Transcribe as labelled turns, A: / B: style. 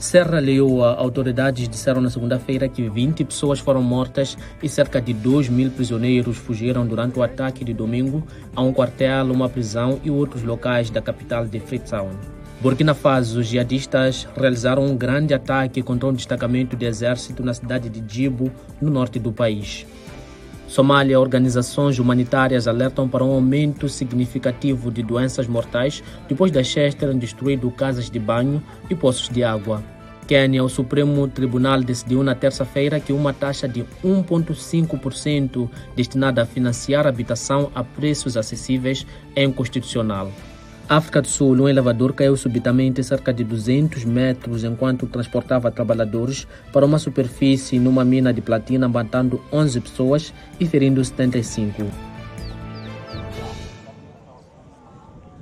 A: Serra Leoa, autoridades disseram na segunda-feira que 20 pessoas foram mortas e cerca de 2 mil prisioneiros fugiram durante o ataque de domingo a um quartel, uma prisão e outros locais da capital de Freetown. Burkina Faso, os jihadistas realizaram um grande ataque contra um destacamento de exército na cidade de Djibo, no norte do país. Somália, organizações humanitárias alertam para um aumento significativo de doenças mortais depois das cheias terem destruído casas de banho e poços de água. Quênia, o Supremo Tribunal decidiu na terça-feira que uma taxa de 1,5% destinada a financiar habitação a preços acessíveis é inconstitucional. África do Sul, um elevador caiu subitamente cerca de 200 metros enquanto transportava trabalhadores para uma superfície numa mina de platina, matando 11 pessoas e ferindo 75.